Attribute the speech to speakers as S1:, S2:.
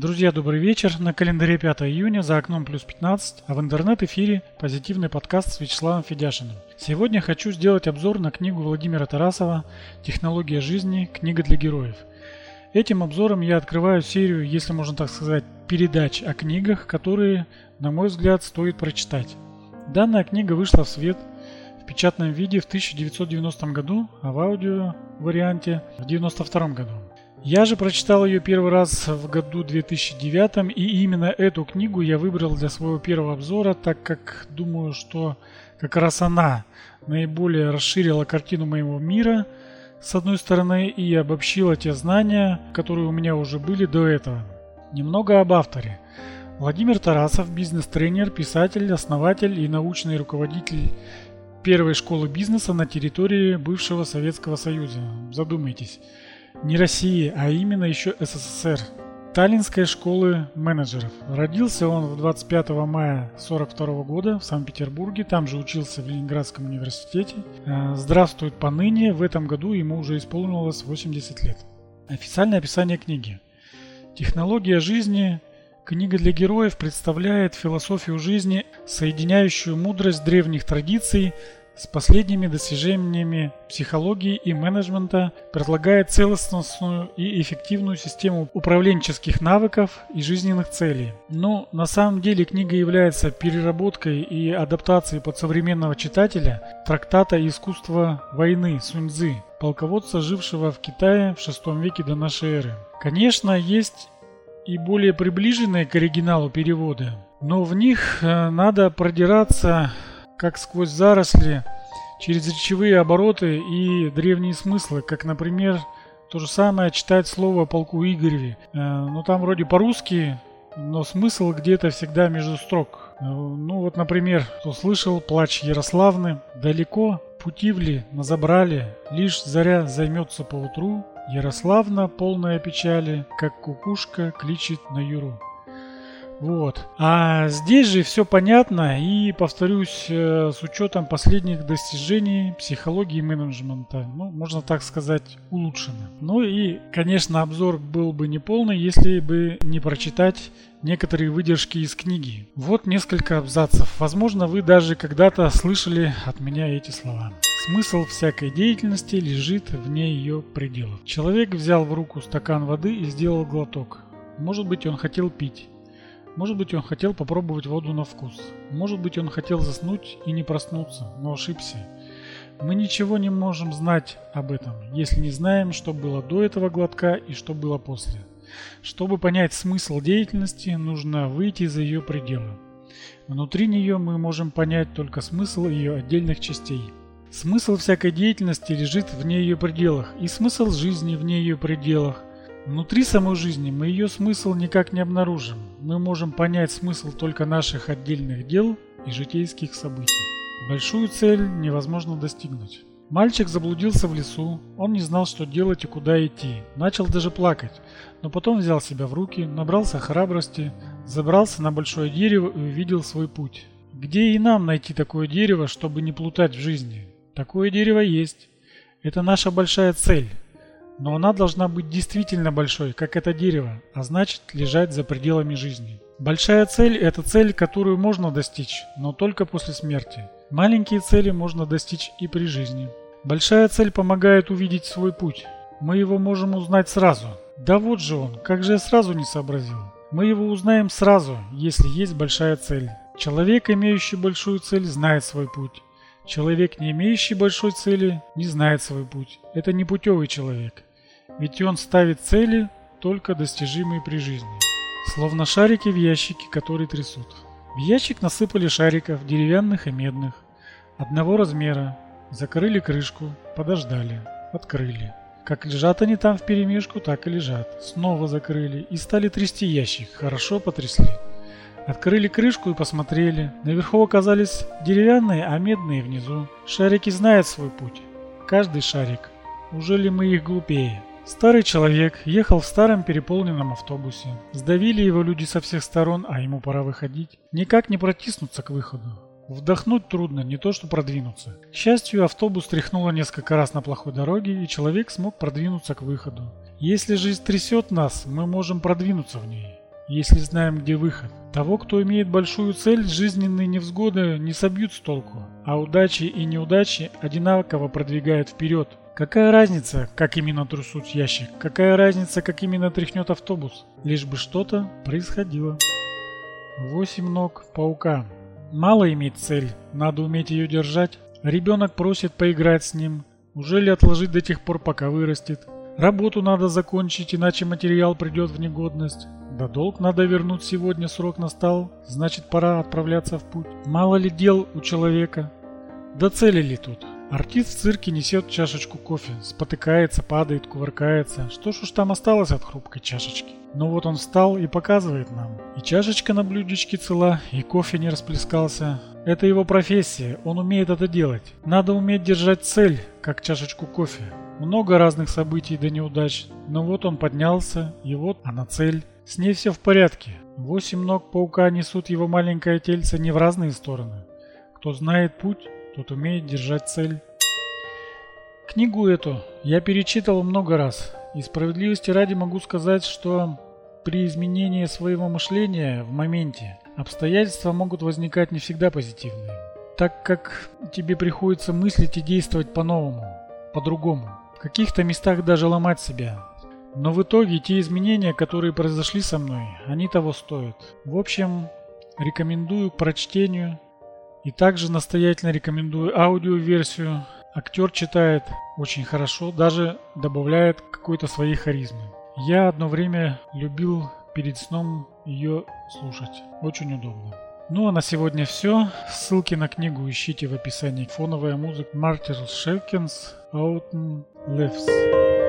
S1: Друзья, добрый вечер. На календаре 5 июня, за окном плюс 15, а в интернет-эфире позитивный подкаст с Вячеславом Федяшиным. Сегодня хочу сделать обзор на книгу Владимира Тарасова «Технология жизни. Книга для героев». Этим обзором я открываю серию, если можно так сказать, передач о книгах, которые, на мой взгляд, стоит прочитать. Данная книга вышла в свет в печатном виде в 1990 году, а в аудио варианте в 1992 году. Я же прочитал ее первый раз в году 2009, и именно эту книгу я выбрал для своего первого обзора, так как думаю, что как раз она наиболее расширила картину моего мира, с одной стороны, и обобщила те знания, которые у меня уже были до этого. Немного об авторе. Владимир Тарасов, бизнес-тренер, писатель, основатель и научный руководитель первой школы бизнеса на территории бывшего Советского Союза. Задумайтесь не России, а именно еще СССР. Таллинской школы менеджеров. Родился он в 25 мая 42 года в Санкт-Петербурге, там же учился в Ленинградском университете. Э, здравствует поныне, в этом году ему уже исполнилось 80 лет. Официальное описание книги. Технология жизни Книга для героев представляет философию жизни, соединяющую мудрость древних традиций с последними достижениями психологии и менеджмента предлагает целостную и эффективную систему управленческих навыков и жизненных целей. Но на самом деле книга является переработкой и адаптацией под современного читателя трактата «Искусство войны» Суньцзы, полководца, жившего в Китае в VI веке до нашей эры. Конечно, есть и более приближенные к оригиналу переводы, но в них э, надо продираться как сквозь заросли, через речевые обороты и древние смыслы, как, например, то же самое читать слово полку Игореве. Э, ну, там вроде по-русски, но смысл где-то всегда между строк. Э, ну, вот, например, кто слышал плач Ярославны, далеко путивли назабрали, лишь заря займется поутру, Ярославна, полная печали, как кукушка кличет на юру. Вот. А здесь же все понятно и, повторюсь, э, с учетом последних достижений психологии менеджмента, ну, можно так сказать, улучшено. Ну и, конечно, обзор был бы неполный, если бы не прочитать некоторые выдержки из книги. Вот несколько абзацев. Возможно, вы даже когда-то слышали от меня эти слова. Смысл всякой деятельности лежит вне ее пределов. Человек взял в руку стакан воды и сделал глоток. Может быть, он хотел пить. Может быть, он хотел попробовать воду на вкус. Может быть, он хотел заснуть и не проснуться, но ошибся. Мы ничего не можем знать об этом, если не знаем, что было до этого глотка и что было после. Чтобы понять смысл деятельности, нужно выйти за ее пределы. Внутри нее мы можем понять только смысл ее отдельных частей. Смысл всякой деятельности лежит вне ее пределах, и смысл жизни вне ее пределах, Внутри самой жизни мы ее смысл никак не обнаружим. Мы можем понять смысл только наших отдельных дел и житейских событий. Большую цель невозможно достигнуть. Мальчик заблудился в лесу, он не знал, что делать и куда идти. Начал даже плакать, но потом взял себя в руки, набрался храбрости, забрался на большое дерево и увидел свой путь. Где и нам найти такое дерево, чтобы не плутать в жизни? Такое дерево есть. Это наша большая цель. Но она должна быть действительно большой, как это дерево, а значит лежать за пределами жизни. Большая цель – это цель, которую можно достичь, но только после смерти. Маленькие цели можно достичь и при жизни. Большая цель помогает увидеть свой путь. Мы его можем узнать сразу. Да вот же он, как же я сразу не сообразил. Мы его узнаем сразу, если есть большая цель. Человек, имеющий большую цель, знает свой путь. Человек, не имеющий большой цели, не знает свой путь. Это не путевый человек. Ведь он ставит цели, только достижимые при жизни. Словно шарики в ящике, которые трясут. В ящик насыпали шариков, деревянных и медных. Одного размера. Закрыли крышку, подождали, открыли. Как лежат они там в перемешку, так и лежат. Снова закрыли и стали трясти ящик. Хорошо потрясли. Открыли крышку и посмотрели. Наверху оказались деревянные, а медные внизу. Шарики знают свой путь. Каждый шарик. Уже ли мы их глупее? Старый человек ехал в старом переполненном автобусе. Сдавили его люди со всех сторон, а ему пора выходить. Никак не протиснуться к выходу. Вдохнуть трудно, не то что продвинуться. К счастью, автобус тряхнуло несколько раз на плохой дороге, и человек смог продвинуться к выходу. Если жизнь трясет нас, мы можем продвинуться в ней. если знаем, где выход. Того, кто имеет большую цель, жизненные невзгоды не собьют с толку, а удачи и неудачи одинаково продвигают вперед. Какая разница, как именно трусут ящик? Какая разница, как именно тряхнет автобус? Лишь бы что-то происходило. Восемь ног паука. Мало иметь цель, надо уметь ее держать. Ребенок просит поиграть с ним. Уже ли отложить до тех пор, пока вырастет? Работу надо закончить, иначе материал придет в негодность. Да долг надо вернуть сегодня, срок настал, значит пора отправляться в путь. Мало ли дел у человека. Да цели ли тут? Артист в цирке несет чашечку кофе, спотыкается, падает, кувыркается. Что ж уж там осталось от хрупкой чашечки? Но вот он встал и показывает нам. И чашечка на блюдечке цела, и кофе не расплескался. Это его профессия, он умеет это делать. Надо уметь держать цель, как чашечку кофе. Много разных событий до неудач, но вот он поднялся, и вот она цель. С ней все в порядке. Восемь ног паука несут его маленькое тельце не в разные стороны. Кто знает путь, тот умеет держать цель. Книгу эту я перечитывал много раз, и справедливости ради могу сказать, что при изменении своего мышления в моменте обстоятельства могут возникать не всегда позитивные, так как тебе приходится мыслить и действовать по-новому, по-другому. В каких-то местах даже ломать себя. Но в итоге те изменения, которые произошли со мной, они того стоят. В общем, рекомендую к прочтению и также настоятельно рекомендую аудиоверсию. Актер читает очень хорошо, даже добавляет какой-то своей харизмы. Я одно время любил перед сном ее слушать. Очень удобно. Ну а на сегодня все. Ссылки на книгу ищите в описании. Фоновая музыка Мартин Шевкинс Autumn Lives.